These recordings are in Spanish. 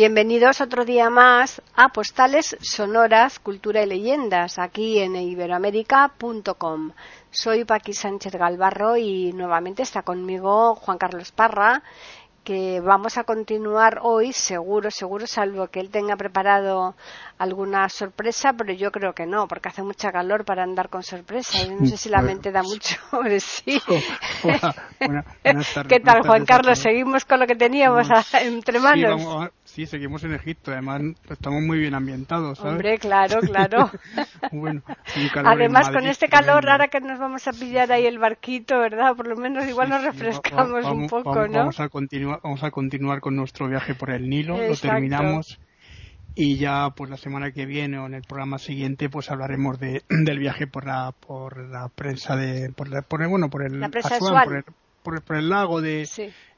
Bienvenidos otro día más a Postales Sonoras, Cultura y Leyendas, aquí en iberoamérica.com. Soy Paqui Sánchez Galvarro y nuevamente está conmigo Juan Carlos Parra, que vamos a continuar hoy, seguro, seguro, salvo que él tenga preparado alguna sorpresa, pero yo creo que no, porque hace mucha calor para andar con sorpresa. No sé si la mente da mucho sí. ¿Qué tal, Juan Carlos? ¿Seguimos con lo que teníamos entre manos? Sí, seguimos en Egipto, además estamos muy bien ambientados, ¿sabes? Hombre, claro, claro. además, con este calor, ahora que nos vamos a pillar ahí el barquito, ¿verdad? Por lo menos igual nos refrescamos un poco, ¿no? Vamos a, continuar, vamos a continuar con nuestro viaje por el Nilo, lo terminamos y ya pues la semana que viene o en el programa siguiente pues hablaremos de, del viaje por la por la prensa de por, por bueno por el, por el, lago de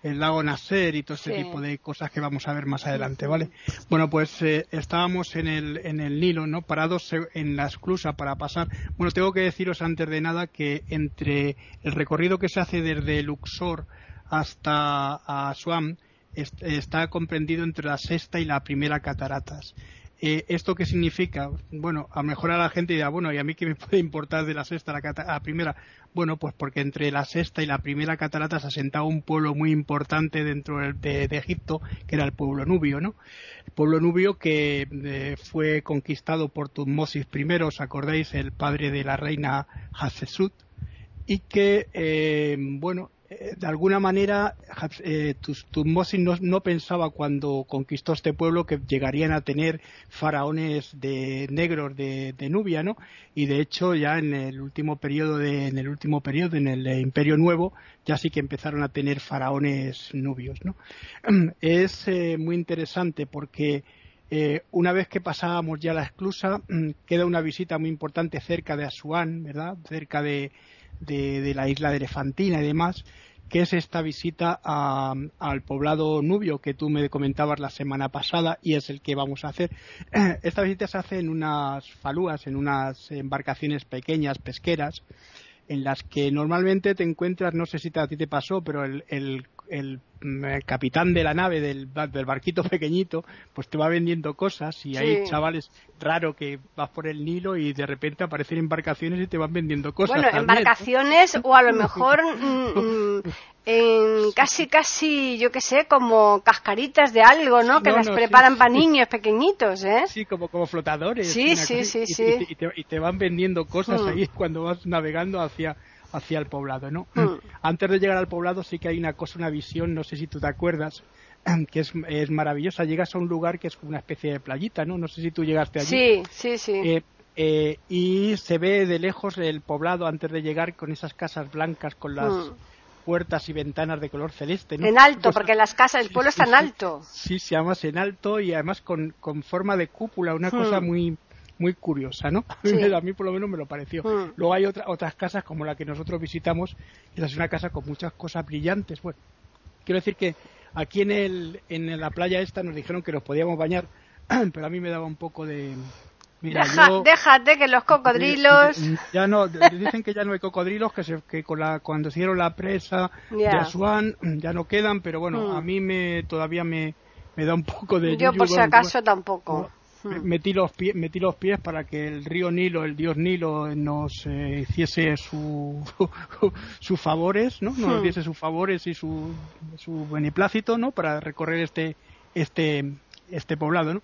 el lago Nasser y todo ese tipo de cosas que vamos a ver más adelante, ¿vale? Bueno, pues eh, estábamos en el, en el Nilo, ¿no? Parados en la esclusa para pasar. Bueno, tengo que deciros antes de nada que entre el recorrido que se hace desde Luxor hasta Aswan está comprendido entre la sexta y la primera cataratas. Eh, ¿Esto qué significa? Bueno, a lo mejor a la gente dirá, bueno, ¿y a mí qué me puede importar de la sexta a la, primera? Bueno, pues porque entre la sexta y la primera catarata se asentaba un pueblo muy importante dentro de, Egipto, que era el pueblo nubio, ¿no? El pueblo nubio que eh, fue conquistado por Tutmosis I, ¿os acordáis? El padre de la reina Hatshepsut, y que, eh, bueno, de alguna manera eh, Tutmosis no, pensaba cuando conquistó este pueblo que llegarían a tener faraones de negros de, Nubia, ¿no? Y de hecho ya en el último periodo en el último periodo en el Imperio Nuevo ya sí que empezaron a tener faraones nubios, ¿no? Es eh, muy interesante porque una vez que pasábamos ya la esclusa, queda una visita muy importante cerca de Asuán, ¿verdad? Cerca de, de, la isla de Elefantina y demás, que es esta visita al poblado nubio que tú me comentabas la semana pasada y es el que vamos a hacer. Esta visita se hace en unas falúas, en unas embarcaciones pequeñas, pesqueras, en las que normalmente te encuentras, no sé si a ti te pasó, pero el, el capitán de la nave del, barquito pequeñito, pues te va vendiendo cosas y hay chavales raro que vas por el Nilo y de repente aparecen embarcaciones y te van vendiendo cosas. Bueno, embarcaciones o a lo mejor mm, mm, en casi, casi, yo qué sé, como cascaritas de algo, ¿no? Que las preparan para niños pequeñitos, ¿eh? Sí, como, como flotadores. Sí, sí, sí, sí. Y, te, van vendiendo cosas ahí cuando vas navegando hacia hacia el poblado, ¿no? Hmm. Antes de llegar al poblado sí que hay una cosa, una visión, no sé si tú te acuerdas, que es, es maravillosa. Llegas a un lugar que es una especie de playita, ¿no? No sé si tú llegaste allí. Sí, sí, sí. Eh, eh, y se ve de lejos el poblado antes de llegar con esas casas blancas con las hmm. puertas y ventanas de color celeste. ¿no? En alto, pues porque las casas, el pueblo está en alto. Sí, se llama en alto y además con, con forma de cúpula, una cosa hmm. muy muy curiosa, ¿no? A mí por lo menos me lo pareció. Mm. Luego hay otras casas como la que nosotros visitamos, y es una casa con muchas cosas brillantes. Bueno, quiero decir que aquí en, el, en la playa esta nos dijeron que nos podíamos bañar, pero a mí me daba un poco de... Mira, déjate que los cocodrilos... Ya no, dicen que ya no hay cocodrilos, que, se, que con la, cuando hicieron la presa de Asuán ya no quedan, pero bueno, mm. a mí me todavía me, me da un poco de... Yo por si acaso tampoco. Hmm. metí los, pies, metí los pies para que el río Nilo, el dios Nilo, nos eh, hiciese su, sus favores, ¿no? Nos hmm. diese sus favores y su, su beneplácito, ¿no? Para recorrer este, este, este poblado, ¿no?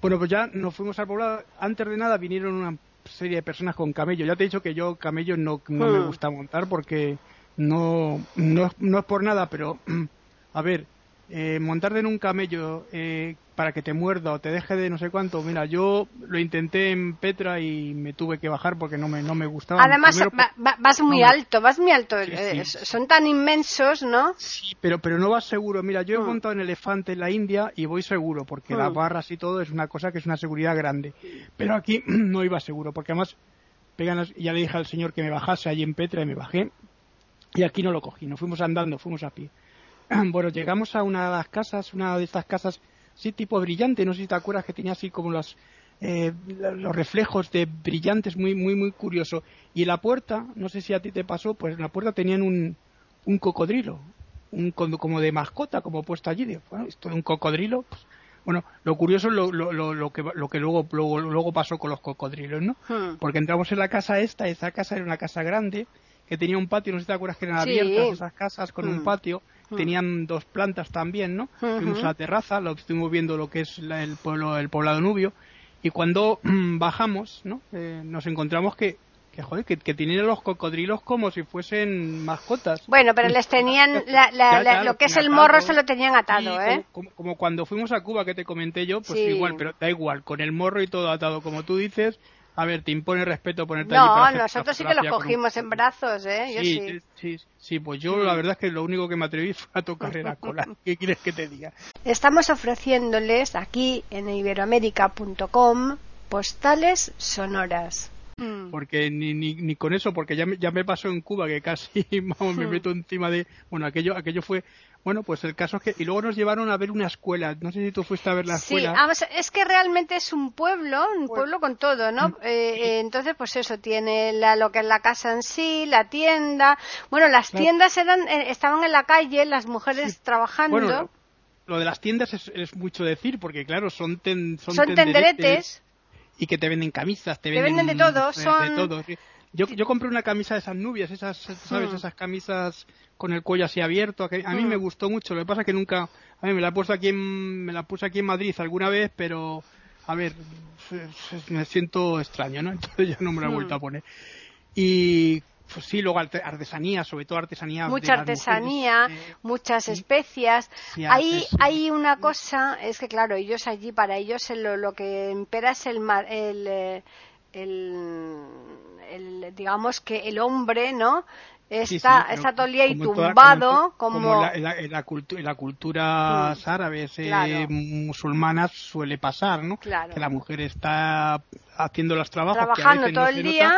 Bueno, pues ya nos fuimos al poblado. Antes de nada vinieron una serie de personas con camello. Ya te he dicho que yo camello no, no me hmm. gusta montar porque no, no, no es por nada, pero a ver, eh, montar en un camello eh, para que te muerda o te deje de no sé cuánto, mira, yo lo intenté en Petra y me tuve que bajar porque no me, no me gustaba. Además, vas muy alto, vas muy alto, eh, son tan inmensos, ¿no? Sí, pero, pero no vas seguro. Mira, yo he mm. montado en elefante en la India y voy seguro porque las mm. barras y todo es una cosa que es una seguridad grande. Pero aquí no iba seguro porque además, ya le dije al señor que me bajase allí en Petra y me bajé y aquí no lo cogí, nos fuimos andando, fuimos a pie. bueno, llegamos a una de las casas, una de estas casas, sí, tipo brillante, no sé si te acuerdas que tenía así como las, eh, los reflejos de brillantes, muy, muy, muy curioso. Y en la puerta, no sé si a ti te pasó, pues en la puerta tenían un, un cocodrilo, un como de mascota, como puesto allí. De, bueno, esto de un cocodrilo, pues, bueno, lo curioso es lo, lo, lo, que, lo que luego, luego, luego pasó con los cocodrilos, ¿no? Hmm. Porque entramos en la casa esta, esa casa era una casa grande, que tenía un patio, no sé si te acuerdas que eran abiertas esas casas con un hmm. Tenían dos plantas también, ¿no? Fuimos a la terraza, lo estuvimos viendo lo que es el pueblo, el poblado nubio, y cuando bajamos, ¿no? Eh, nos encontramos que que joder, que, que, tenían los cocodrilos como si fuesen mascotas. Bueno, pero les tenían lo que es el morro se lo tenían atado, ¿eh? Como, cuando fuimos a Cuba que te comenté yo, pues igual, pero da igual, con el morro y todo atado como tú dices, a ver, te impone respeto ponerte No, nosotros sí que los cogimos en brazos, ¿eh? Yo sí, sí. sí, pues yo la verdad es que lo único que me atreví fue a tocar la cola. ¿Qué quieres que te diga? Estamos ofreciéndoles aquí en iberoamérica.com postales sonoras. Mm. Porque ni, ni, ni, con eso, porque ya me, ya me pasó en Cuba que casi vamos, me meto encima de. Bueno, aquello, aquello fue bueno, pues el caso es que. Y luego nos llevaron a ver una escuela. No sé si tú fuiste a ver la escuela. Sí, es que realmente es un pueblo, un pues pueblo con todo, ¿no? Mm. Eh, eh, entonces, pues eso, tiene la, lo que es la casa en sí, la tienda. Bueno, las tiendas eran eh, estaban en la calle, las mujeres trabajando. Bueno, lo de las tiendas es, mucho decir, porque claro, son, son, tenderetes. Y que te venden camisas, te venden, de todo. Son... De todo yo, yo compré una camisa de esas nubias, esas, ¿sabes? Esas camisas con el cuello así abierto. A mí me mm. gustó mucho. Lo que pasa es que nunca, a mí me la he puesto aquí en, me la puse aquí en Madrid alguna vez, pero a ver, me siento extraño, ¿no? Entonces ya no me la he vuelto a mm. poner. Y pues sí, luego artesanía, sobre todo artesanía. Mucha artesanía, eh, muchas especias. Ahí hay una cosa, es que claro, ellos allí, para ellos lo, lo que impera es el, el, eh, el el, digamos que el hombre, ¿no? Está, está todo el día y tumbado, como, en, la, la, cultura mm, árabe, musulmana suele pasar, ¿no? Que la mujer está haciendo los trabajos. Trabajando todo el día.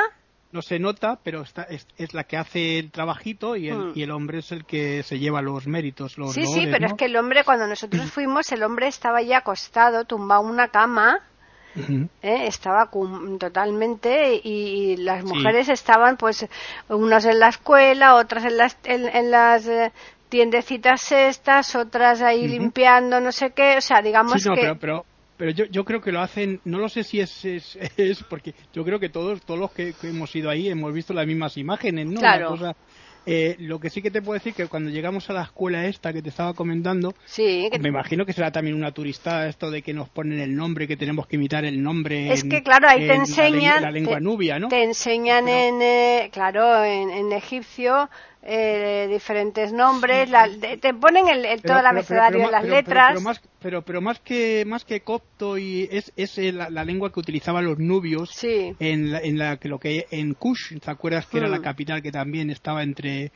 No se nota, pero está, es, la que hace el trabajito y el, mm. y el hombre es el que se lleva los méritos. Los sí, sí, pero es que el hombre, cuando nosotros fuimos, el hombre estaba ya acostado, tumbado en una cama ¿eh? estaba totalmente y, las mujeres estaban pues unas en la escuela otras en las en, las eh, tiendecitas estas otras ahí limpiando no sé qué o sea digamos que pero, pero, yo, yo creo que lo hacen no lo sé si es, es, porque yo creo que todos todos los que, hemos ido ahí hemos visto las mismas imágenes no claro. Eh, lo que sí que te puedo decir que cuando llegamos a la escuela esta que te estaba comentando, sí, me imagino que será también una turista esto de que nos ponen el nombre, que tenemos que imitar el nombre. Es que claro, ahí te enseñan la, lengua nubia, ¿no? Te enseñan en, eh, claro, en, en egipcio eh, diferentes nombres, te ponen el, el todo el abecedario, las letras. Pero, pero, más que más que copto y es, es la, lengua que utilizaban los nubios en, la, en la que lo que en Kush, ¿te acuerdas que era la mm. capital que también estaba entre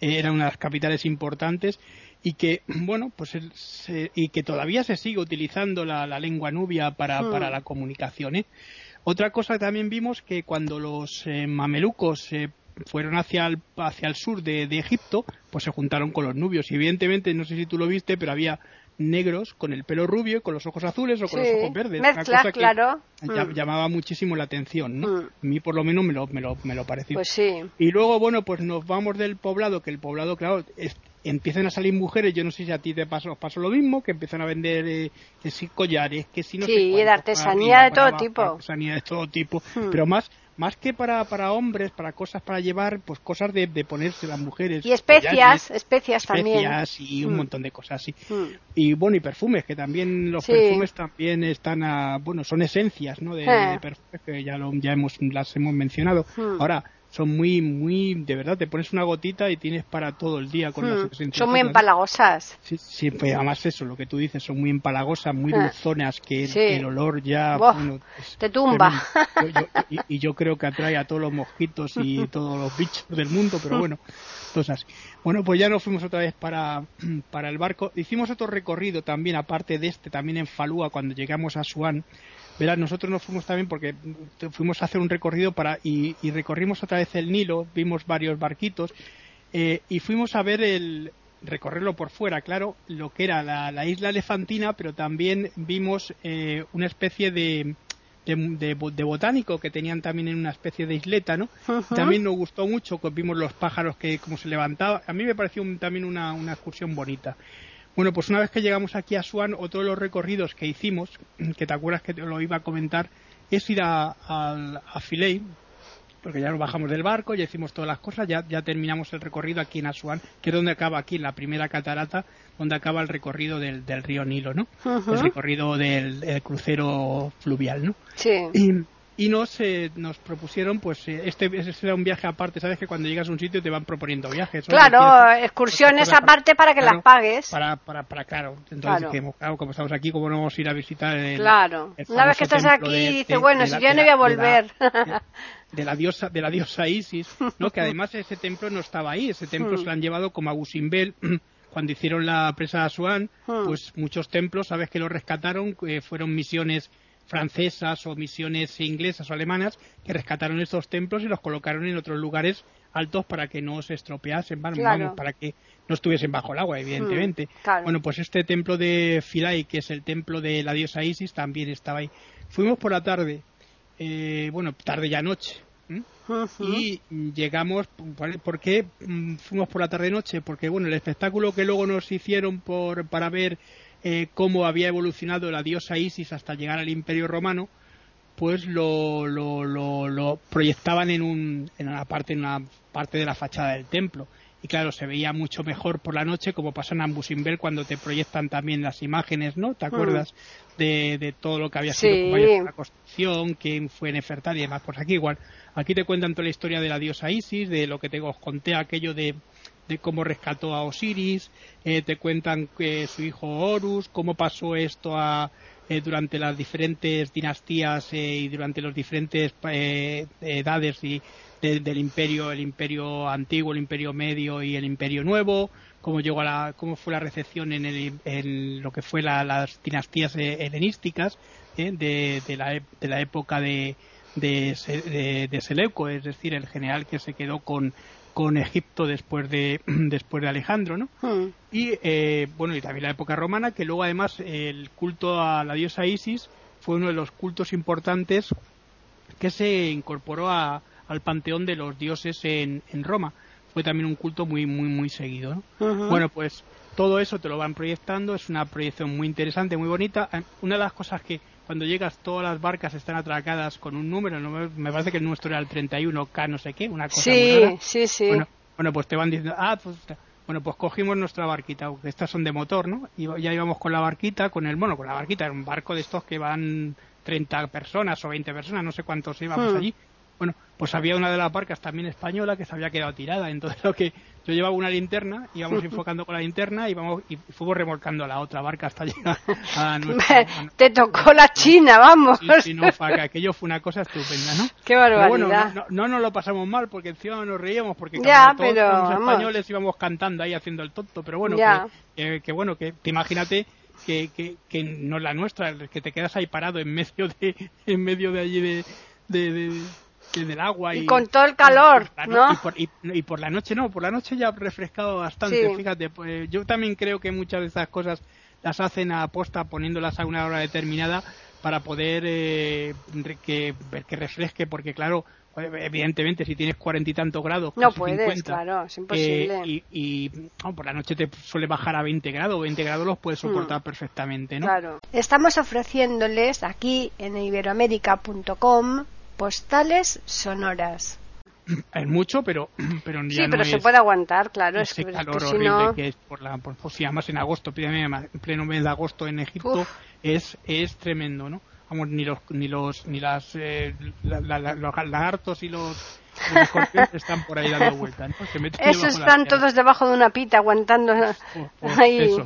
era una de las capitales importantes y que bueno pues y que todavía se sigue utilizando la, lengua nubia para, mm. para la comunicación ¿eh? Otra cosa que también vimos que cuando los eh, mamelucos eh, fueron hacia el, hacia el sur de, Egipto, pues se juntaron con los nubios. Y evidentemente, no sé si tú lo viste, pero había negros con el pelo rubio y con los ojos azules o con los ojos verdes. Mezcla, claro. Mm. llamaba muchísimo la atención, ¿no? Mm. A mí por lo menos me lo, me lo, me lo pareció. Pues sí. Y luego, bueno, pues nos vamos del poblado, que el poblado, claro, empiezan a salir mujeres, yo no sé si a ti te pasó, pasó lo mismo, que empiezan a vender eh, collares, que si no sí, de artesanía de todo tipo. Artesanía de todo tipo, mm. pero más más que para, para hombres, para cosas para llevar, pues cosas de, de ponerse las mujeres. Y especias, especias también. Especias y un mm. montón de cosas así. Mm. Y bueno, y perfumes, que también los perfumes también están a, bueno, son esencias, ¿no? De, eh. perfumes que ya, lo, ya hemos, las hemos mencionado. Mm. Ahora, son muy, muy, de verdad, te pones una gotita y tienes para todo el día con las hmm. Son muy empalagosas. Sí, sí pues además eso, lo que tú dices, son muy empalagosas, muy ah. dulzonas, que, el olor ya... te tumba. y, yo creo que atrae a todos los mosquitos y todos los bichos del mundo, pero bueno, cosas. Bueno, pues ya nos fuimos otra vez para, para el barco. Hicimos otro recorrido también, aparte de este, también en Falúa, cuando llegamos a Suán Verás, nosotros nos fuimos también porque fuimos a hacer un recorrido para y, recorrimos otra vez el Nilo, vimos varios barquitos eh, y fuimos a ver el recorrerlo por fuera, claro, lo que era la, isla elefantina, pero también vimos eh, una especie de, de, botánico que tenían también en una especie de isleta, ¿no? También nos gustó mucho, vimos los pájaros que como se levantaban. A mí me pareció también una, una excursión bonita. Bueno, pues una vez que llegamos aquí a Swan, otro de los recorridos que hicimos, que te acuerdas que te lo iba a comentar, es ir a, a, a Filey, porque ya nos bajamos del barco, ya hicimos todas las cosas, ya, ya terminamos el recorrido aquí en Asuán, que es donde acaba aquí, en la primera catarata, donde acaba el recorrido del, del río Nilo, ¿no? El recorrido del, crucero fluvial, ¿no? Sí. Y, y nos, eh, nos propusieron, pues, eh, este, este era un viaje aparte, ¿sabes? Que cuando llegas a un sitio te van proponiendo viajes. Claro, excursiones aparte para que las pagues. Para, para, para claro. Entonces, claro. como estamos aquí, ¿cómo no vamos a ir a visitar el, Claro, una vez que estás aquí, dices, bueno, si yo no voy a volver. De la, diosa de la diosa Isis, ¿no? que además ese templo no estaba ahí, ese templo hmm. se lo han llevado como a Gusimbel cuando hicieron la presa de Asuán, hmm. pues muchos templos, sabes que lo rescataron, eh, fueron misiones francesas o misiones inglesas o alemanas que rescataron estos templos y los colocaron en otros lugares altos para que no se estropeasen, vamos, para que no estuviesen bajo el agua, evidentemente. Mm, bueno, pues este templo de Philae, que es el templo de la diosa Isis, también estaba ahí. Fuimos por la tarde, eh, bueno, tarde ya noche, y llegamos, ¿por qué mm, fuimos por la tarde-noche? Porque, bueno, el espectáculo que luego nos hicieron por, para ver eh, cómo había evolucionado la diosa Isis hasta llegar al Imperio Romano, pues lo, lo, lo, proyectaban en, un, en, una parte, en una parte de la fachada del templo. Y claro, se veía mucho mejor por la noche, como pasa en Ambusimbel cuando te proyectan también las imágenes, ¿no? ¿Te acuerdas de, de, todo lo que había sido la construcción, quién fue Nefertari y demás? Pues aquí igual, aquí te cuentan toda la historia de la diosa Isis, de lo que te os conté, aquello de de cómo rescató a Osiris, eh, te cuentan que su hijo Horus, cómo pasó esto a, eh, durante las diferentes dinastías eh, y durante las diferentes edades y del imperio, el imperio antiguo, el imperio medio y el imperio nuevo, cómo llegó a la, cómo fue la recepción en, el, lo que fue las dinastías helenísticas de, de, la, de la época de, de, de, Seleuco, es decir, el general que se quedó con, con Egipto después de después de Alejandro, ¿no? Hmm. Y eh, bueno y también la época romana, que luego además el culto a la diosa Isis fue uno de los cultos importantes que se incorporó a, al panteón de los dioses en, en, Roma. Fue también un culto muy muy muy seguido, ¿no? Bueno pues todo eso te lo van proyectando, es una proyección muy interesante, muy bonita. Una de las cosas que cuando llegas todas las barcas están atracadas con un número, me parece que el nuestro era el 31K no sé qué, una cosa Sí, sí, sí. Bueno, pues te van diciendo, ah, pues, bueno, pues cogimos nuestra barquita, estas son de motor, ¿no? Y ya íbamos con la barquita, con el, bueno, con la barquita, era un barco de estos que van 30 personas o 20 personas, no sé cuántos íbamos hmm. allí. Bueno, pues había una de las barcas también española que se había quedado tirada. Entonces lo que yo llevaba una linterna, íbamos enfocando con la linterna y, vamos, y fuimos remolcando la otra barca hasta llegar a nuestra... Te tocó la China, vamos. Sí, no, aquello fue una cosa estupenda, ¿no? Qué barbaridad. bueno, no, nos lo pasamos mal porque encima nos reíamos porque ya, todos los españoles íbamos cantando ahí haciendo el tonto, pero bueno, que, que, bueno, que te imagínate que, que, que no es la nuestra, que te quedas ahí parado en medio de, en medio de allí de, de en el agua y, con todo el calor, ¿no? Y por, la noche no, por la noche ya ha refrescado bastante, fíjate, pues, yo también creo que muchas de estas cosas las hacen a posta poniéndolas a una hora determinada para poder eh, que, que refresque, porque claro, evidentemente si tienes cuarenta y tantos grados no puedes claro es imposible eh, y, por la noche te suele bajar a 20 grados 20 grados los puedes soportar hmm. perfectamente ¿no? claro estamos ofreciéndoles aquí en iberoamérica.com postales sonoras. Es mucho, pero, pero Sí, pero se puede aguantar, claro. es calor horrible que es por la, por, pues, si además en agosto, en pleno mes de agosto en Egipto, es, es tremendo, ¿no? Vamos, ni los, ni los, ni las, eh, los lagartos y los, escorpiones están por ahí dando vueltas, ¿no? Esos están todos debajo de una pita aguantando pues, ahí.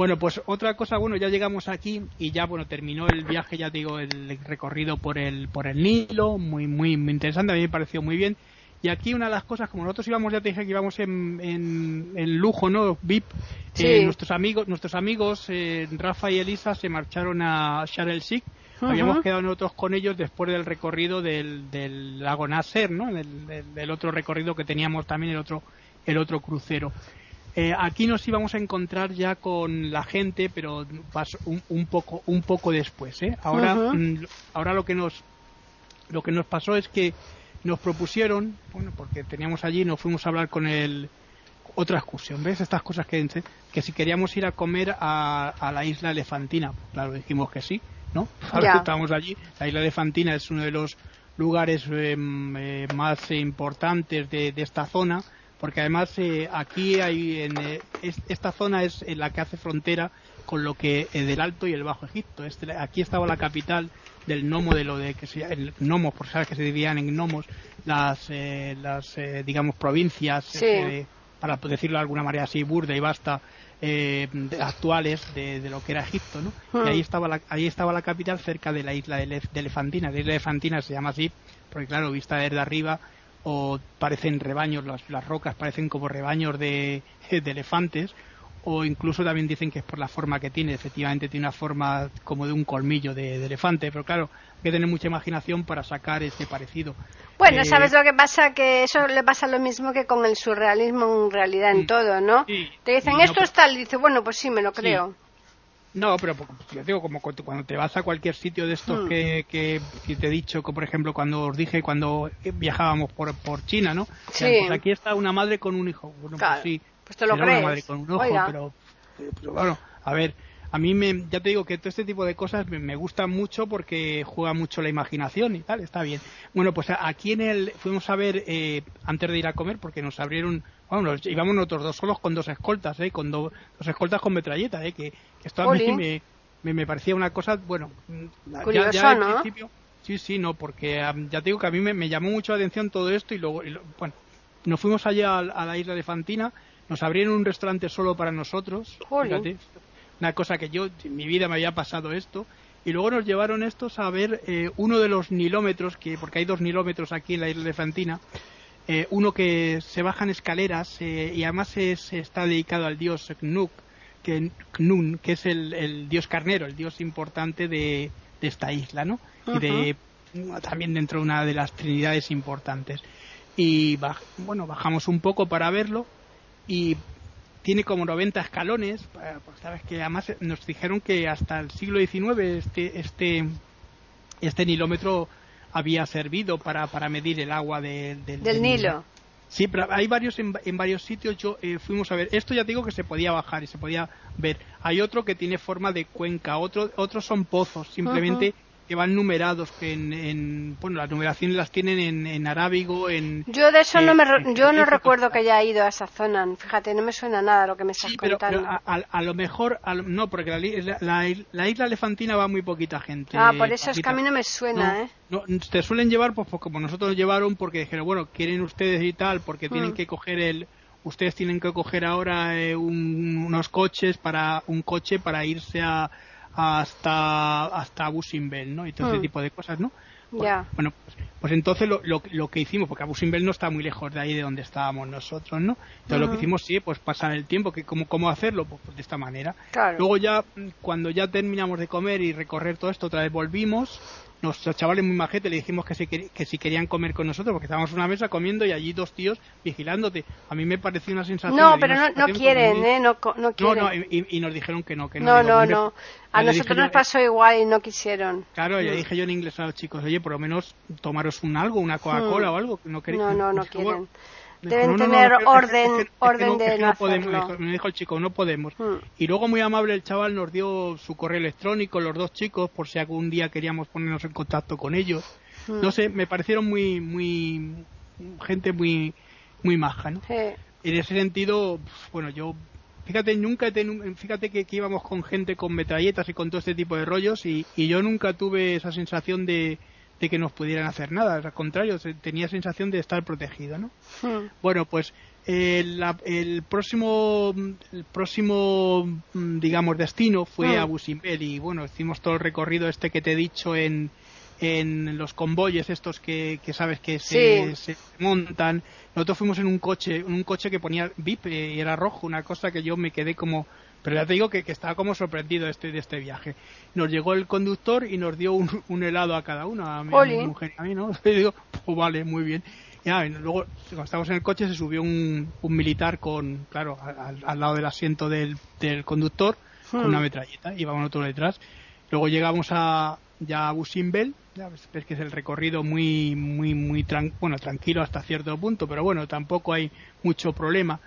Bueno, pues otra cosa, bueno, ya llegamos aquí y ya, bueno, terminó el viaje, ya digo, el recorrido por el, por el Nilo, muy, muy, muy interesante, a mí me pareció muy bien. Y aquí una de las cosas, como nosotros íbamos, ya te dije que íbamos en, en, lujo, ¿no? VIP, eh, nuestros amigos, nuestros amigos eh, Rafa y Elisa se marcharon a Sharm el Sheikh. Habíamos quedado nosotros con ellos después del recorrido del, del lago Nasser, ¿no? Del, del, otro recorrido que teníamos también, el otro el otro crucero. Eh, aquí nos íbamos a encontrar ya con la gente, pero un, un poco un poco después. ¿eh? Ahora, mm, ahora lo que nos lo que nos pasó es que nos propusieron, bueno, porque teníamos allí, nos fuimos a hablar con el otra excursión, ¿ves? Estas cosas que, que si queríamos ir a comer a, la isla Elefantina, claro, dijimos que sí, ¿no? Ahora estábamos allí, la isla Elefantina es uno de los lugares em, eh, más importantes de, esta zona, porque además eh, aquí hay, en, eh, esta zona es la que hace frontera con lo que del Alto y el Bajo Egipto. Este, aquí estaba la capital del gnomo de lo de que se el gnomos por sabes que se dividían en gnomos las las digamos provincias para decirlo de alguna manera así, burda y basta, eh, actuales de, lo que era Egipto, ¿no? Y ahí estaba, la, ahí estaba la capital cerca de la isla de, Elefantina. La isla de Elefantina se llama así porque, claro, vista desde arriba, o parecen rebaños, las, las rocas parecen como rebaños de, de elefantes, o incluso también dicen que es por la forma que tiene, efectivamente tiene una forma como de un colmillo de, elefante, pero claro, hay que tener mucha imaginación para sacar ese parecido. Bueno, eh, ¿sabes lo que pasa? Que eso le pasa lo mismo que con el surrealismo en realidad en todo, ¿no? Te dicen, esto es tal, y dices, bueno, pues sí, me lo creo. No, pero yo digo, como cuando te vas a cualquier sitio de estos hmm. que, que, te he dicho, que por ejemplo cuando os dije cuando viajábamos por, por China, ¿no? Sí. Pues aquí está una madre con un hijo. Bueno, pues sí, pues lo crees. con un ojo, pero, bueno, a ver, a mí me, ya te digo que todo este tipo de cosas me, me gustan mucho porque juega mucho la imaginación y tal, está bien. Bueno, pues aquí en el, fuimos a ver, eh, antes de ir a comer, porque nos abrieron, bueno, íbamos nosotros dos solos con dos escoltas, eh, con dos escoltas con metralleta, eh, que, esto a mí me, me, parecía una cosa, bueno, ya, ya al principio, sí, sí, no, porque ya te digo que a mí me, llamó mucho la atención todo esto y luego, bueno, nos fuimos allá a, a la isla de Fantina, nos abrieron un restaurante solo para nosotros. Fíjate, una cosa que yo en mi vida me había pasado esto. Y luego nos llevaron estos a ver eh, uno de los nilómetros, que porque hay dos nilómetros aquí en la isla de Fantina. Eh, uno que se bajan escaleras eh, y además es, está dedicado al dios Knuk, que, Knun, que es el, dios carnero, el dios importante de, esta isla, ¿no? Y de, también dentro de una de las trinidades importantes. Y bueno, bajamos un poco para verlo y tiene como 90 escalones, pues sabes que además nos dijeron que hasta el siglo XIX este, este, este nilómetro había servido para, para medir el agua del, Nilo. Sí, pero hay varios en, varios sitios. Yo eh, fuimos a ver. Esto ya digo que se podía bajar y se podía ver. Hay otro que tiene forma de cuenca. Otro, otros son pozos. Simplemente que van numerados, que en, bueno, las numeraciones las tienen en, en arábigo, en... Yo de eso no me, yo no recuerdo que haya ido a esa zona, fíjate, no me suena nada lo que me estás contando. a, lo mejor, no, porque la, la, isla elefantina va muy poquita gente. Ah, por eso es que a mí no me suena, ¿eh? No, te suelen llevar, pues, pues, como nosotros llevaron, porque dijeron, bueno, quieren ustedes y tal, porque tienen mm. que coger el ustedes tienen que coger ahora eh, unos coches para un coche para irse a, hasta hasta Busimbel, ¿no? Y todo ese hmm. tipo de cosas, ¿no? Pues, bueno, pues, pues, entonces lo, lo, que hicimos, porque Busimbel no está muy lejos de ahí de donde estábamos nosotros, ¿no? Entonces lo que hicimos sí, pues pasar el tiempo, que cómo, cómo hacerlo, pues, pues de esta manera. Luego ya, cuando ya terminamos de comer y recorrer todo esto, otra vez volvimos, nuestros chavales muy majetes le dijimos que si, que si querían comer con nosotros, porque estábamos en una mesa comiendo y allí dos tíos vigilándote. A mí me pareció una sensación. No, pero no, quieren, ¿eh? No, no quieren. No, y, nos dijeron que no, que no. No, no, no. A nosotros nos pasó igual y no quisieron. Claro, ya dije yo en inglés a los chicos, oye, por lo menos tomaros un algo, una Coca-Cola hmm. o algo. No, no, no, no quieren. Deben tener orden, orden de no, podemos, me dijo el chico, no podemos. Hmm. Y luego muy amable el chaval nos dio su correo electrónico, los dos chicos, por si algún día queríamos ponernos en contacto con ellos. Hmm. No sé, me parecieron muy, muy, gente muy, muy maja, ¿no? En ese sentido, bueno, yo, fíjate, nunca he fíjate que, íbamos con gente con metralletas y con todo este tipo de rollos y yo nunca tuve esa sensación de, de que nos pudieran hacer nada, al contrario, tenía sensación de estar protegido, ¿no? Hmm. Bueno, pues el, próximo el próximo mm, digamos destino fue hmm. a Busimbel y bueno, hicimos todo el recorrido este que te he dicho en en los convoyes estos que, que sabes que se, se, montan. Nosotros fuimos en un coche, un coche que ponía VIP y era rojo, una cosa que yo me quedé como pero ya te digo que, que estaba como sorprendido este, de este viaje. Nos llegó el conductor y nos dio un, helado a cada uno, a mi, mujer y a mí, ¿no? Y digo, pues vale, muy bien. Ya, luego, cuando estábamos en el coche, se subió un, un militar con, claro, al, lado del asiento del, del conductor, con una hmm. metralleta, íbamos nosotros detrás. Luego llegamos a, ya a Busimbel, ya ves, que es el recorrido muy, muy, muy bueno, tranquilo hasta cierto punto, pero bueno, tampoco hay mucho problema.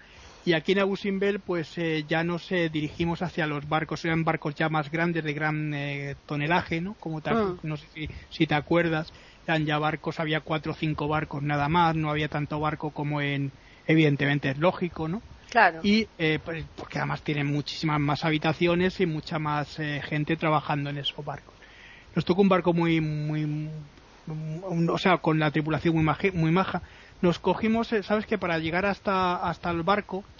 Y aquí en Abusimbel, pues eh, ya nos eh, dirigimos hacia los barcos, eran barcos ya más grandes, de gran eh, tonelaje, ¿no? Como tal, hmm. no sé si, si, te acuerdas, eran ya barcos, había cuatro o cinco barcos nada más, no había tanto barco como en, evidentemente es lógico, ¿no? Claro. Y pues, porque además tienen muchísimas más habitaciones y mucha más gente trabajando en esos barcos. Nos tocó un barco muy, muy, o sea, con la tripulación muy, muy maja. Nos cogimos, eh, sabes que para llegar hasta, hasta el barco eh,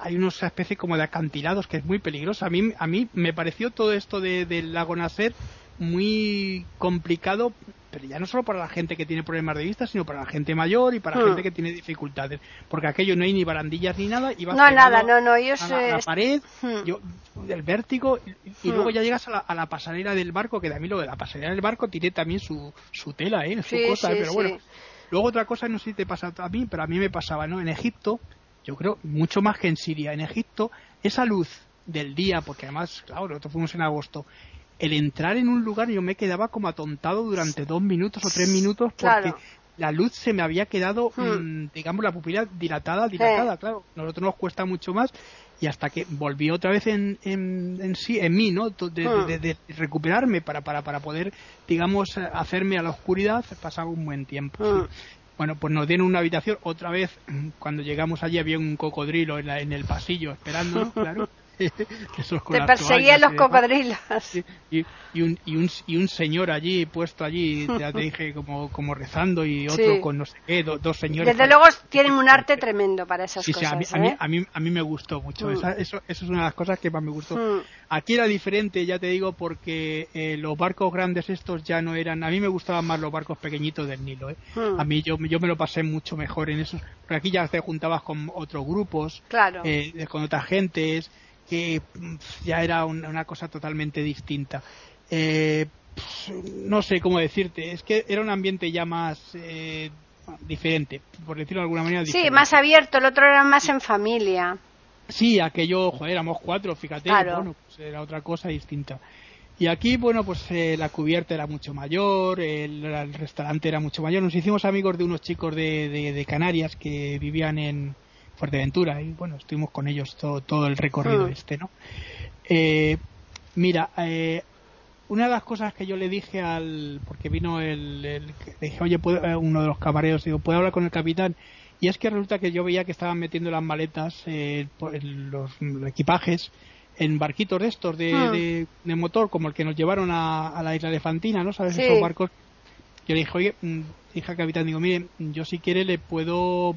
hay una especie como de acantilados que es muy peligroso. A mí, a mí me pareció todo esto del lago Nasser muy complicado pero ya no solo para la gente que tiene problemas de vista, sino para la gente mayor y para la hmm. gente que tiene dificultades, porque aquello no hay ni barandillas ni nada, y vas no, nada, no, no, yo a, la, pared, hmm. yo, el vértigo, y, luego hmm. ya llegas a la, pasarela del barco, que de a mí lo de la pasarela del barco tiene también su, su tela, ¿eh? su cosa, pero bueno. Luego otra cosa, no sé si te pasa a mí, pero a mí me pasaba, ¿no? En Egipto, yo creo, mucho más que en Siria, en Egipto, esa luz del día, porque además, claro, nosotros fuimos en agosto, el entrar en un lugar yo me quedaba como atontado durante dos minutos o tres minutos porque la luz se me había quedado, hmm. mm, digamos, la pupila dilatada, dilatada, claro. Nosotros nos cuesta mucho más y hasta que volví otra vez en, en, sí, en mí, ¿no? Hmm. De, recuperarme para, para, para poder, digamos, hacerme a la oscuridad, pasaba un buen tiempo. Hmm. Bueno, pues nos dieron una habitación. Otra vez, cuando llegamos allí, había un cocodrilo en, en el pasillo esperando, claro. Te perseguían los cocodrilos. Y, un, y, un, y un señor allí, puesto allí, ya te dije, como, como rezando y otro con no sé qué, dos señores. Desde luego tienen un arte tremendo para esas cosas. a, mí, ¿eh? a, mí, a, mí, me gustó mucho. Mm. eso, eso es una de las cosas que más me gustó. Mm. Aquí era diferente, ya te digo, porque eh, los barcos grandes estos ya no eran. A mí me gustaban más los barcos pequeñitos del Nilo. ¿eh? Mm. A mí yo, yo me lo pasé mucho mejor en esos. Porque aquí ya te juntabas con otros grupos, claro. con otras gentes que ya era una cosa totalmente distinta. Eh, no sé cómo decirte, es que era un ambiente ya más eh, diferente, por decirlo de alguna manera. Sí, más abierto, el otro era más en familia. Sí, aquello, joder, éramos cuatro, fíjate, bueno, pues era otra cosa distinta. Y aquí, bueno, pues eh, la cubierta era mucho mayor, el, restaurante era mucho mayor. Nos hicimos amigos de unos chicos de Canarias que vivían en, Fuerteventura y bueno, estuvimos con ellos todo, todo el recorrido mm. este, ¿no? Eh, mira, eh, una de las cosas que yo le dije al, porque vino el, le dije, oye, eh, uno de los camareros, digo, ¿puedo hablar con el capitán? Y es que resulta que yo veía que estaban metiendo las maletas, los, equipajes, en barquitos de estos de, mm. de, motor, como el que nos llevaron a, la isla de Fantina, ¿no? ¿Sabes? Esos barcos. Yo le dije, oye, mm", dije al capitán, digo, mire, yo si quiere le puedo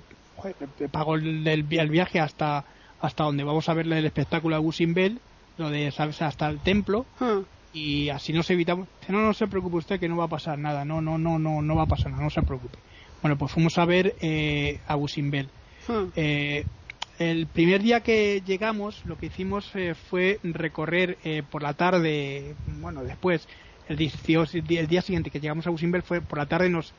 pago el, viaje hasta hasta donde vamos a ver el espectáculo de Gusimbel, lo de hasta el templo hmm. y así nos evitamos. No, no se preocupe usted que no va a pasar nada, no, no, no, no, no va a pasar nada, no se preocupe. Bueno, pues fuimos a ver eh, a Gusimbel. Hmm. Eh, el primer día que llegamos, lo que hicimos eh, fue recorrer por la tarde, bueno, después, el, el día siguiente que llegamos a Gusimbel fue por la tarde nos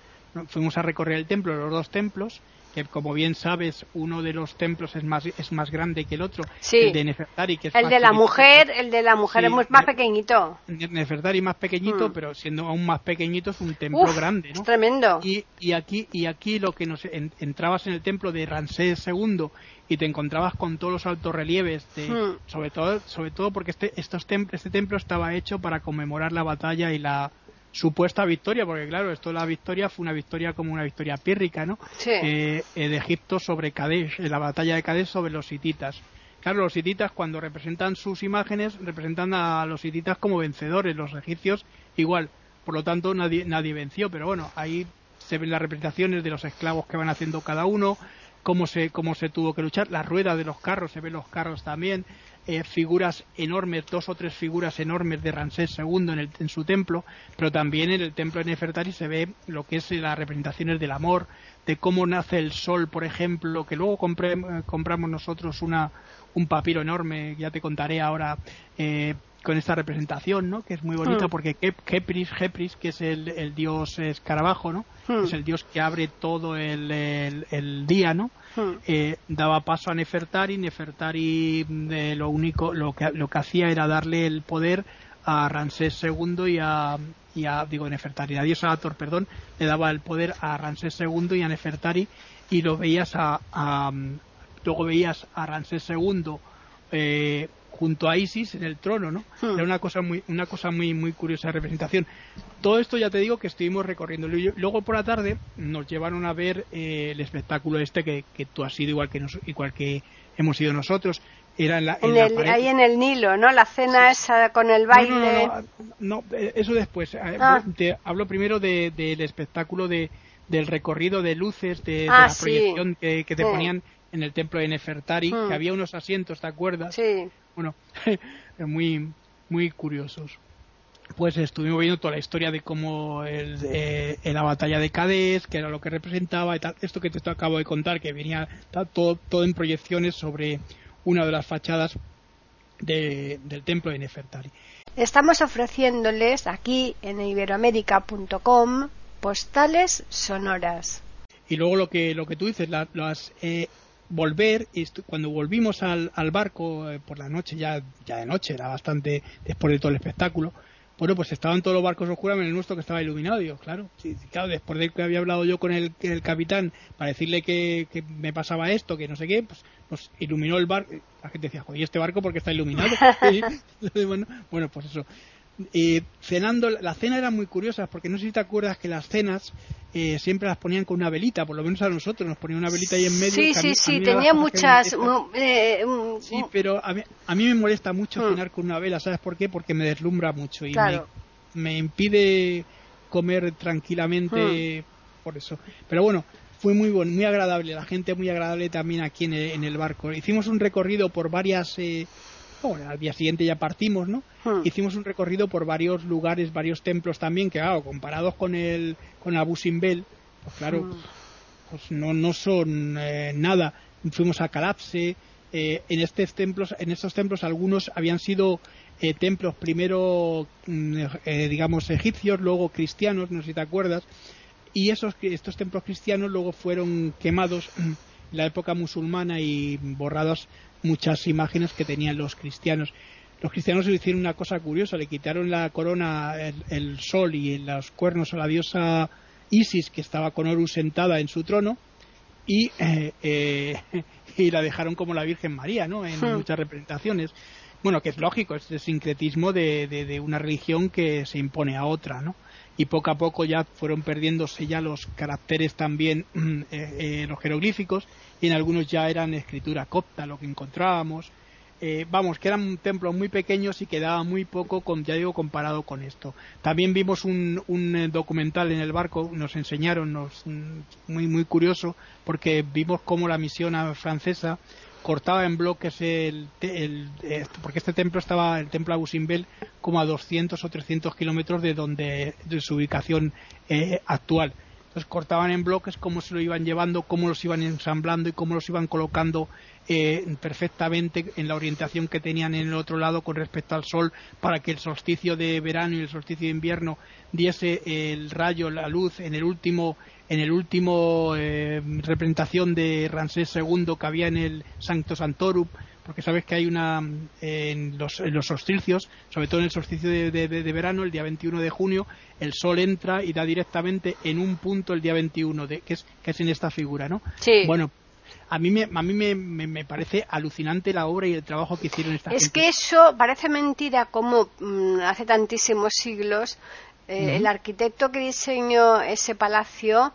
fuimos a recorrer el templo, los dos templos, que como bien sabes uno de los templos es más es más grande que el otro el de Nefertari que es el de la mujer el de la mujer es más pequeñito Nefertari más pequeñito mm. pero siendo aún más pequeñito es un templo grande ¿no? tremendo y, y aquí y aquí lo que nos entrabas en el templo de Ramsés II y te encontrabas con todos los altos relieves de, mm. sobre todo sobre todo porque este estos este templo estaba hecho para conmemorar la batalla y la supuesta victoria, porque claro, esto la victoria fue una victoria como una victoria pírrica, ¿no? Eh, eh, de Egipto sobre Kadesh, en la batalla de Kadesh sobre los hititas. Claro, los hititas cuando representan sus imágenes representan a los hititas como vencedores, los egipcios igual. Por lo tanto, nadie, nadie venció, pero bueno, ahí se ven las representaciones de los esclavos que van haciendo cada uno, cómo se, cómo se tuvo que luchar, las ruedas de los carros, se ven los carros también, eh, figuras enormes, dos o tres figuras enormes de Ramsés II en, el, en, su templo, pero también en el templo de Nefertari se ve lo que es las representaciones del amor, de cómo nace el sol, por ejemplo, que luego eh, compramos nosotros una, un papiro enorme, ya te contaré ahora, eh, con esta representación, ¿no? Que es muy bonita mm. porque Kepris, Kepris, que es el, dios escarabajo, ¿no? Hmm. es el dios que abre todo el, el, día, ¿no? Hmm. Eh, daba paso a Nefertari. Nefertari de lo único, lo que, lo que hacía era darle el poder a Ramsés II y a, y a digo Nefertari, a Dios Ator, perdón, le daba el poder a Ramsés II y a Nefertari y lo veías a, a luego veías a Ramsés II eh, junto a Isis en el trono, ¿no? Hmm. Era una cosa muy, una cosa muy, muy curiosa de representación. Todo esto ya te digo que estuvimos recorriendo. Luego por la tarde nos llevaron a ver eh, el espectáculo este que, que, tú has sido igual que igual que hemos ido nosotros. Era en la, ahí en el Nilo, ¿no? La cena esa con el baile. No, eh, eso después. Ah. Te hablo primero del espectáculo de, del recorrido de luces, de, ah, la proyección que, te ponían en el templo de Nefertari, que hmm. había unos asientos, ¿te acuerdas? Sí. Bueno, muy, muy curiosos. Pues estuvimos viendo toda la historia de cómo el, eh, la batalla de Cádiz, que era lo que representaba, y tal. esto que te acabo de contar, que venía todo, todo en proyecciones sobre una de las fachadas del templo de Nefertari. Estamos ofreciéndoles aquí en iberoamérica.com postales sonoras. Y luego lo que, lo que tú dices, las, eh, volver, cuando volvimos al, al barco eh, por la noche, ya, ya de noche, era bastante después de todo el espectáculo, bueno, pues estaban todos los barcos oscuros, menos el nuestro que estaba iluminado. Digo, claro, sí, claro, después de que había hablado yo con el, el capitán para decirle que, que, me pasaba esto, que no sé qué, pues nos iluminó el barco. La gente decía, joder, ¿y este barco porque está iluminado? bueno, bueno, pues eso. Eh, cenando, la cena era muy curiosa porque no sé si te acuerdas que las cenas eh, siempre las ponían con una velita, por lo menos a nosotros nos ponían una velita ahí en medio. Sí, sí, sí, tenía muchas. Eh, sí, pero a mí, a mí, me molesta mucho mm. cenar con una vela, ¿sabes por qué? Porque me deslumbra mucho y me, impide comer tranquilamente mm. por eso. Pero bueno, fue muy bueno, muy agradable, la gente muy agradable también aquí en el, en el barco. Hicimos un recorrido por varias bueno, al día siguiente ya partimos, ¿no? Hmm. Hicimos un recorrido por varios lugares, varios templos también, que claro, comparados con el con Abu Simbel, pues claro, hmm. pues no, no son eh, nada. Fuimos a Calapse, eh, en estos templos, en estos templos algunos habían sido eh, templos primero, mm, digamos, egipcios, luego cristianos, no sé si te acuerdas, y esos, estos templos cristianos luego fueron quemados en la época musulmana y borrados muchas imágenes que tenían los cristianos. Los cristianos hicieron una cosa curiosa, le quitaron la corona, el, sol y los cuernos a la diosa Isis, que estaba con Horus sentada en su trono, y, eh, eh, y la dejaron como la Virgen María, ¿no? En hmm. muchas representaciones. Bueno, que es lógico, es el sincretismo de, de, una religión que se impone a otra, ¿no? Y poco a poco ya fueron perdiéndose ya los caracteres también, eh, los jeroglíficos, y en algunos ya eran escritura copta lo que encontrábamos. Eh, vamos, que eran templos muy pequeños y quedaba muy poco, con, ya digo, comparado con esto. También vimos un, un eh, documental en el barco, nos enseñaron, nos, muy, muy curioso, porque vimos cómo la misión francesa cortaba en bloques el, el, porque este templo estaba el templo Abu Simbel como a 200 o 300 kilómetros de donde de su ubicación eh, actual los cortaban en bloques, cómo se lo iban llevando, cómo los iban ensamblando y cómo los iban colocando eh, perfectamente en la orientación que tenían en el otro lado con respecto al sol para que el solsticio de verano y el solsticio de invierno diese el rayo, la luz en el último en el último eh, representación de Ramsés II que había en el Sancto Santorum porque sabes que hay una en los, en los solsticios, sobre todo en el solsticio de, verano, el día 21 de junio, el sol entra y da directamente en un punto el día 21, de, que, es, que es en esta figura, ¿no? Sí. Bueno, a mí me, a mí me, me, parece alucinante la obra y el trabajo que hicieron esta Es que eso parece mentira como mm, hace tantísimos siglos eh, el arquitecto que diseñó ese palacio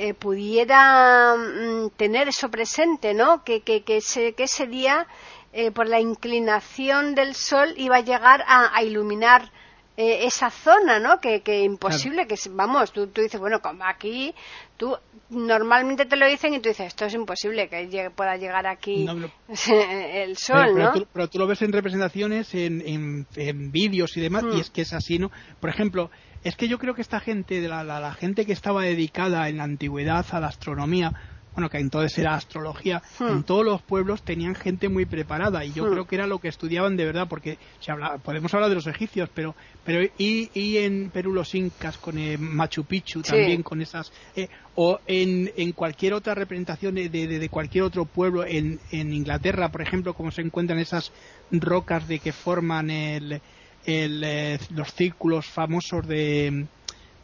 eh, pudiera mm, tener eso presente, ¿no? Que, que, que, ese, que ese día eh, por la inclinación del sol iba a llegar a, iluminar eh, esa zona, ¿no? Que, que imposible, que vamos, tú, tú dices, bueno, como aquí, tú normalmente te lo dicen y tú dices, esto es imposible que pueda llegar aquí el sol, pero, ¿no? Pero tú, lo ves en representaciones, en, en, vídeos y demás, y hmm. es que es así, ¿no? Por ejemplo, es que yo creo que esta gente, la, la, la gente que estaba dedicada en la antigüedad a la astronomía, bueno, que entonces era astrología, hmm. en todos los pueblos tenían gente muy preparada y yo hmm. creo que era lo que estudiaban de verdad, porque se habla, podemos hablar de los egipcios, pero, pero y, y en Perú los incas con eh, Machu Picchu también con esas, eh, o en, en cualquier otra representación de, de, cualquier otro pueblo, en, en Inglaterra, por ejemplo, como se encuentran esas rocas de que forman el, el, eh, los círculos famosos de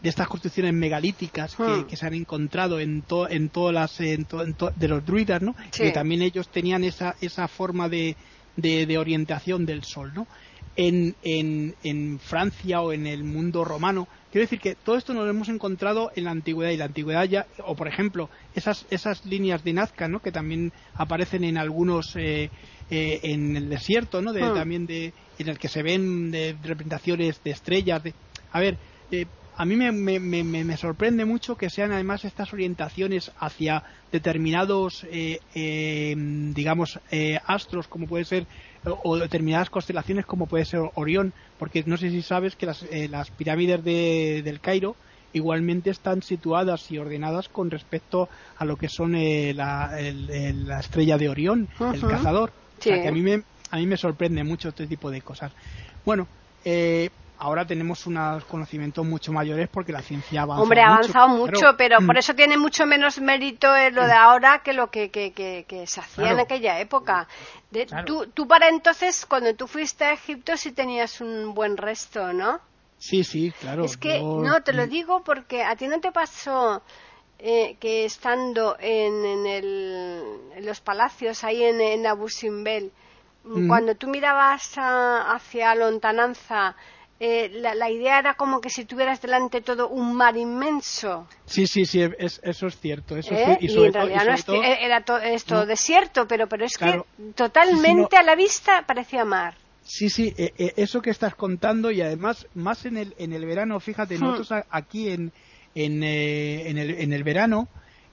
de estas construcciones megalíticas que, hmm. se han encontrado en, en todas las de los druidas, ¿no? Que también ellos tenían esa, esa forma de, de, orientación del sol, ¿no? En, en, en, Francia o en el mundo romano. Quiero decir que todo esto nos lo hemos encontrado en la antigüedad y la antigüedad ya, o por ejemplo, esas, esas líneas de Nazca, ¿no? Que también aparecen en algunos, eh, eh, en el desierto, ¿no? De, hmm. También de, en el que se ven de representaciones de estrellas. De, a ver, eh, a mí me, me, me, sorprende mucho que sean además estas orientaciones hacia determinados, eh, eh, digamos, eh, astros, como puede ser, o, determinadas constelaciones, como puede ser Orión, porque no sé si sabes que las, las pirámides de, del Cairo igualmente están situadas y ordenadas con respecto a lo que son la, la, estrella de Orión, el cazador. O sea, que a mí, me, a mí me sorprende mucho este tipo de cosas. Bueno, eh, ahora tenemos unos conocimientos mucho mayores porque la ciencia ha avanzado Hombre, ha avanzado mucho, pero por eso tiene mucho menos mérito lo de ahora que lo que, se hacía en aquella época. tú, para entonces, cuando tú fuiste a Egipto, sí tenías un buen resto, ¿no? Sí, sí, claro. Es que, no, te lo digo porque a ti no te pasó eh, que estando en, en, los palacios, ahí en, en Abu Simbel, mm. cuando tú mirabas hacia lontananza eh, la, idea era como que si tuvieras delante todo un mar inmenso. Sí, sí, sí, eso es cierto. Eso ¿Eh? y, en realidad no era esto desierto, pero, pero es que totalmente a la vista parecía mar. Sí, sí, eh, eso que estás contando y además más en el, en el verano, fíjate, hmm. nosotros aquí en, en, en, el, en el verano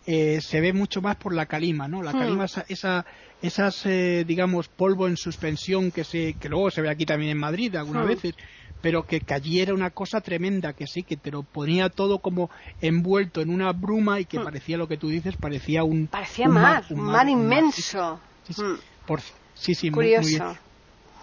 se ve mucho más por la calima, ¿no? La hmm. calima, esa, esa esas, digamos, polvo en suspensión que, se, que luego se ve aquí también en Madrid algunas hmm. veces, pero que cayera una cosa tremenda, que sí, que te lo ponía todo como envuelto en una bruma y que mm. parecía lo que tú dices, parecía un... Parecía mar, un mar, inmenso. Sí, sí, mm. por, sí, sí Curioso.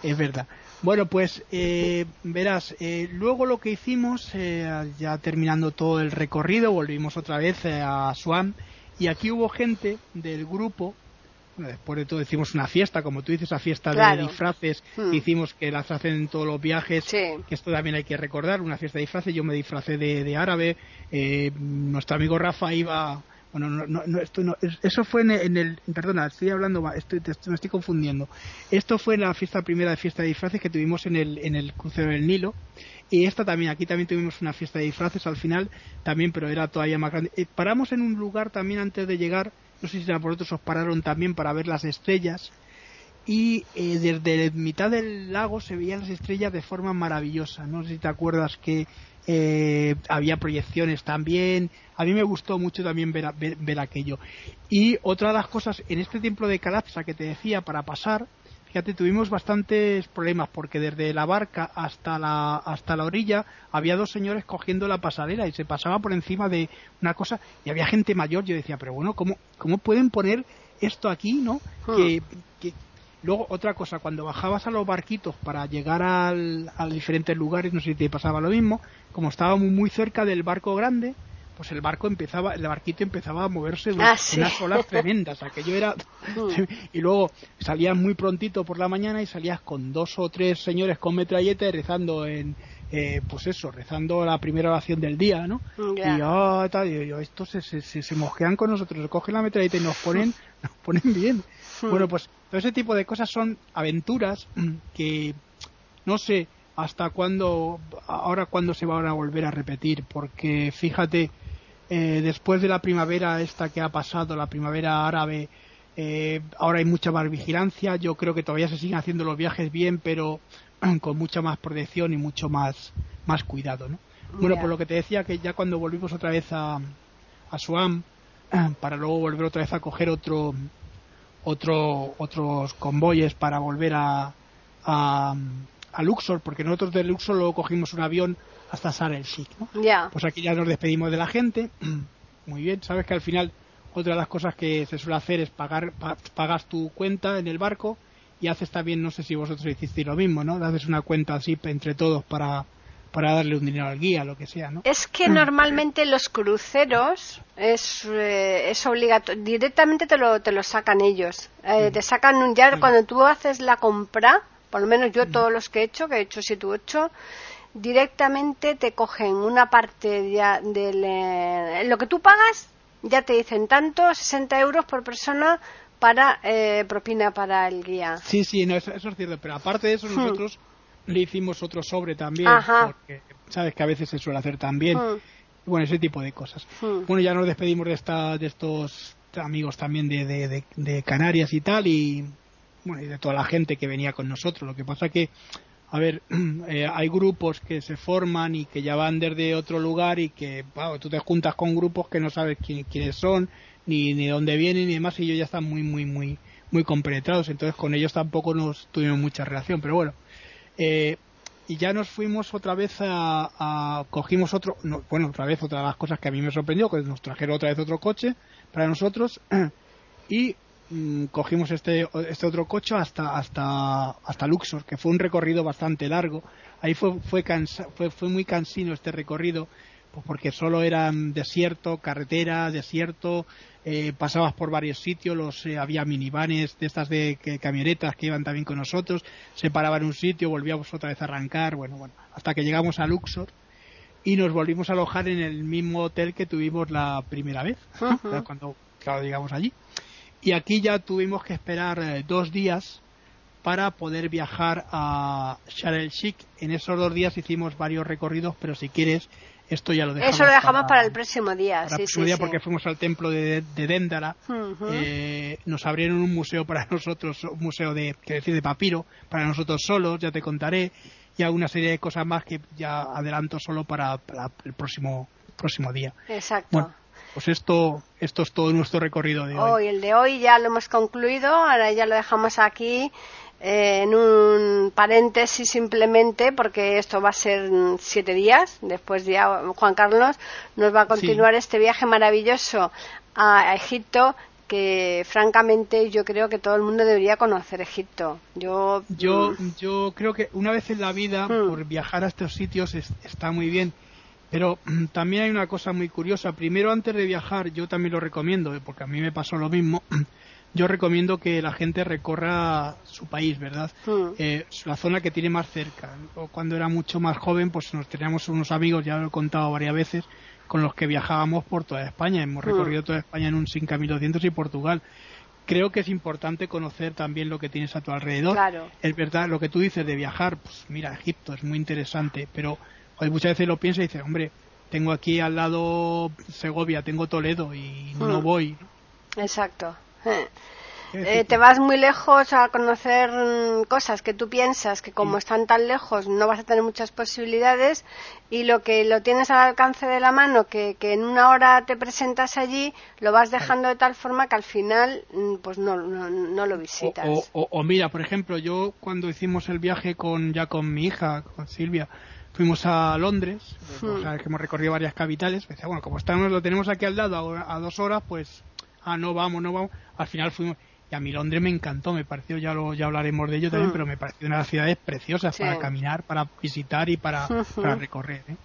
es verdad. Bueno, pues eh, verás, eh, luego lo que hicimos, eh, ya terminando todo el recorrido, volvimos otra vez a Swan y aquí hubo gente del grupo después de todo hicimos una fiesta, como tú dices, la fiesta de disfraces hmm. hicimos que las hacen en todos los viajes, que esto también hay que recordar, una fiesta de disfraces, yo me disfracé de, árabe, eh, nuestro amigo Rafa iba bueno, no, no, esto no, eso fue en el, perdona, estoy hablando, estoy, me estoy confundiendo. Esto fue en la fiesta primera de fiesta de disfraces que tuvimos en el, en el crucero del Nilo. Y esta también, aquí también tuvimos una fiesta de disfraces al final, también, pero era todavía más grande. Eh, paramos en un lugar también antes de llegar no sé si por otros os pararon también para ver las estrellas y eh, desde mitad del lago se veían las estrellas de forma maravillosa. No sé si te acuerdas que eh, había proyecciones también. A mí me gustó mucho también ver, ver, aquello. Y otra de las cosas, en este templo de Calapsa que te decía, para pasar, fíjate, tuvimos bastantes problemas porque desde la barca hasta la, hasta la orilla había dos señores cogiendo la pasarela y se pasaba por encima de una cosa y había gente mayor. Yo decía, pero bueno, ¿cómo, cómo pueden poner esto aquí, no? Hmm. Que, Luego, otra cosa, cuando bajabas a los barquitos para llegar al, a diferentes lugares, no sé si te pasaba lo mismo, como estábamos muy cerca del barco grande, pues el barco empezaba, el barquito empezaba a moverse ah, unas olas tremendas, aquello era mm. y luego salías muy prontito por la mañana y salías con dos o tres señores con metralleta rezando en eh, pues eso, rezando la primera oración del día, ¿no? Y ah, tal, y yo, estos se, se, se, mosquean con nosotros, cogen la metralleta y nos ponen, nos ponen bien. Mm. Bueno, pues todo ese tipo de cosas son aventuras que no sé hasta cuándo, ahora cuándo se van a volver a repetir, porque fíjate, eh, después de la primavera esta que ha pasado, la primavera árabe, eh, ahora hay mucha más vigilancia. Yo creo que todavía se siguen haciendo los viajes bien, pero con mucha más protección y mucho más, más cuidado. ¿no? Bueno, por lo que te decía que ya cuando volvimos otra vez a, a Suam, para luego volver otra vez a coger otro, otro, otros convoyes para volver a, a, a Luxor, porque nosotros de Luxor luego cogimos un avión hasta Sar el Sheikh, ¿no? Pues aquí ya nos despedimos de la gente. Muy bien, sabes que al final otra de las cosas que se suele hacer es pagar, pagas tu cuenta en el barco y haces también, no sé si vosotros hicisteis lo mismo, ¿no? Haces una cuenta así entre todos para, para darle un dinero al guía, lo que sea, ¿no? Es que normalmente los cruceros es, eh, es obligatorio, directamente te lo, te lo sacan ellos. Eh, te sacan un, ya cuando tú haces la compra, por lo menos yo todos los que he hecho, que he hecho 7 u 8, directamente te cogen una parte del... Eh, lo que tú pagas, ya te dicen tanto, 60 euros por persona para eh, propina para el guía. Sí, sí, no, eso, es cierto, pero aparte de eso hmm. nosotros le hicimos otro sobre también, porque sabes que a veces se suele hacer también. Hmm. Bueno, ese tipo de cosas. Hmm. Bueno, ya nos despedimos de, esta, de estos amigos también de, de, de, Canarias y tal, y bueno, y de toda la gente que venía con nosotros. Lo que pasa que, a ver, eh, hay grupos que se forman y que ya van desde otro lugar y que, wow, tú te juntas con grupos que no sabes quiénes son, ni, ni dónde vienen y demás, y ellos ya están muy, muy, muy, muy compenetrados, entonces con ellos tampoco nos tuvimos mucha relación, pero bueno. Eh, y ya nos fuimos otra vez a, cogimos otro, bueno, otra vez otra de las cosas que a mí me sorprendió, que nos trajeron otra vez otro coche para nosotros y mm, cogimos este, este otro coche hasta, hasta, hasta Luxor, que fue un recorrido bastante largo. Ahí fue, fue, fue, fue muy cansino este recorrido, pues porque solo eran desierto, carretera, desierto, eh, pasabas por varios sitios, los, eh, había minivanes de estas de camionetas que iban también con nosotros, se paraban en un sitio, volvíamos otra vez a arrancar, bueno, bueno, hasta que llegamos a Luxor y nos volvimos a alojar en el mismo hotel que tuvimos la primera vez, cuando claro, llegamos allí. Y aquí ya tuvimos que esperar eh, dos días para poder viajar a Sharm el Sheikh. En esos dos días hicimos varios recorridos, pero si quieres esto ya lo dejamos. Eso lo dejamos para, el próximo día. Para el próximo día porque fuimos al templo de, de Déndara. Eh, nos abrieron un museo para nosotros, un museo de, decir, de papiro, para nosotros solos, ya te contaré. Y alguna serie de cosas más que ya adelanto solo para, el próximo, próximo día. Exacto. Bueno, pues esto, esto es todo nuestro recorrido de hoy. Hoy, el de hoy ya lo hemos concluido, ahora ya lo dejamos aquí en un paréntesis simplemente porque esto va a ser siete días después ya Juan Carlos nos va a continuar este viaje maravilloso a Egipto que francamente yo creo que todo el mundo debería conocer Egipto yo yo mm, yo creo que una vez en la vida mm. por viajar a estos sitios está muy bien pero mm, también hay una cosa muy curiosa primero antes de viajar yo también lo recomiendo eh, porque a mí me pasó lo mismo yo recomiendo que la gente recorra su país, ¿verdad? Hmm. Eh, la zona que tiene más cerca. Cuando era mucho más joven, pues nos teníamos unos amigos, ya lo he contado varias veces, con los que viajábamos por toda España. Hemos hmm. recorrido toda España en un 5200 y Portugal. Creo que es importante conocer también lo que tienes a tu alrededor. Claro. Es verdad, lo que tú dices de viajar, pues mira, Egipto es muy interesante, pero muchas veces lo piensas y dices, hombre, tengo aquí al lado Segovia, tengo Toledo y no hmm. voy. Exacto. Eh, te vas muy lejos a conocer mm, cosas que tú piensas que como están tan lejos no vas a tener muchas posibilidades y lo que lo tienes al alcance de la mano que, en una hora te presentas allí lo vas dejando de tal forma que al final mm, pues no, no, lo visitas. O, mira, por ejemplo, yo cuando hicimos el viaje con ya con mi hija, con Silvia, fuimos a Londres, hmm. que hemos recorrido varias capitales, decía, bueno, como estamos, lo tenemos aquí al lado a dos horas, pues ah, no vamos, no vamos. Al final fuimos. Y a mí Londres me encantó, me pareció, ya lo ya hablaremos de ello también, mm. pero me pareció una de las ciudades preciosas para caminar, para visitar y para, para recorrer. ¿eh?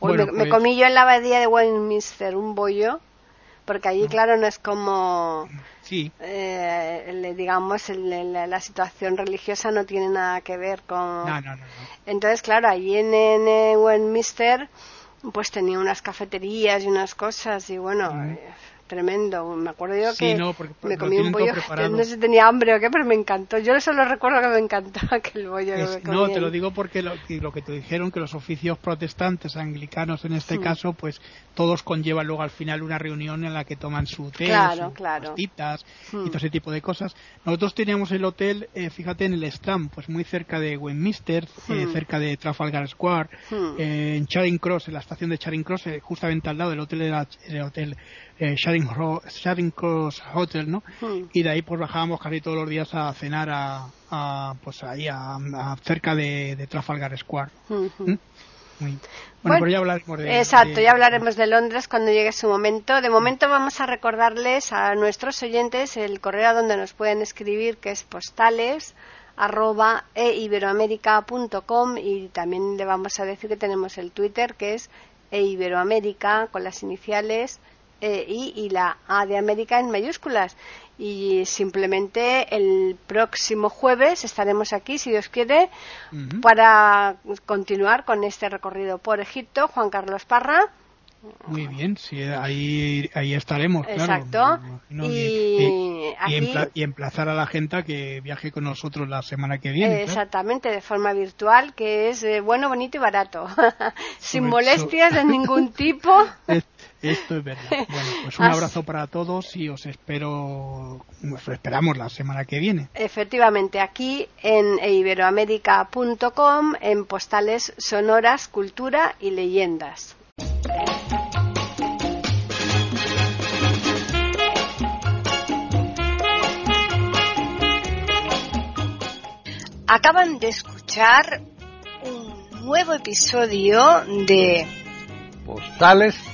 me, pues comí yo en la abadía de Westminster un bollo, porque allí, ah. claro, no es como. Sí. Eh, digamos, la situación religiosa no tiene nada que ver con. No, no, no. Entonces, claro, allí en, en Westminster, pues tenía unas cafeterías y unas cosas, y bueno tremendo. Me acuerdo yo que me comí un bollo, no sé si tenía hambre o qué, pero me encantó. Yo solo recuerdo que me encantó aquel bollo que me No, te lo digo porque lo, lo, que te dijeron, que los oficios protestantes, anglicanos en este caso, pues todos conllevan luego al final una reunión en la que toman su té, claro, y todo ese tipo de cosas. Nosotros teníamos el hotel, eh, fíjate, en el Strand, pues muy cerca de Westminster, eh, cerca de Trafalgar Square, eh, en Charing Cross, en la estación de Charing Cross, justamente al lado del hotel, del hotel eh, Sharing, Cross Hotel, ¿no? Hmm. Y de ahí pues bajábamos casi todos los días a cenar a, pues ahí a, cerca de, Trafalgar Square. Hmm, hmm. ¿Mm? Bueno, pero ya hablaremos de Exacto, ya hablaremos de Londres cuando llegue su momento. De momento vamos a recordarles a nuestros oyentes el correo a donde nos pueden escribir, que es postales arroba eiberoamerica.com y también le vamos a decir que tenemos el Twitter que es eiberoamerica con las iniciales e, I y la A de América en mayúsculas y simplemente el próximo jueves estaremos aquí, si Dios quiere, para continuar con este recorrido por Egipto. Juan Carlos Parra. Muy bien, sí, ahí, ahí estaremos, Exacto. y, y, emplazar a la gente a que viaje con nosotros la semana que viene. Exactamente, de forma virtual, que es eh, bueno, bonito y barato. Sin molestias de ningún tipo. Esto es verdad. Bueno, pues un abrazo para todos y os espero, os esperamos la semana que viene. Efectivamente, aquí en iberoamérica.com, en postales sonoras, cultura y leyendas. Acaban de escuchar un nuevo episodio de Postales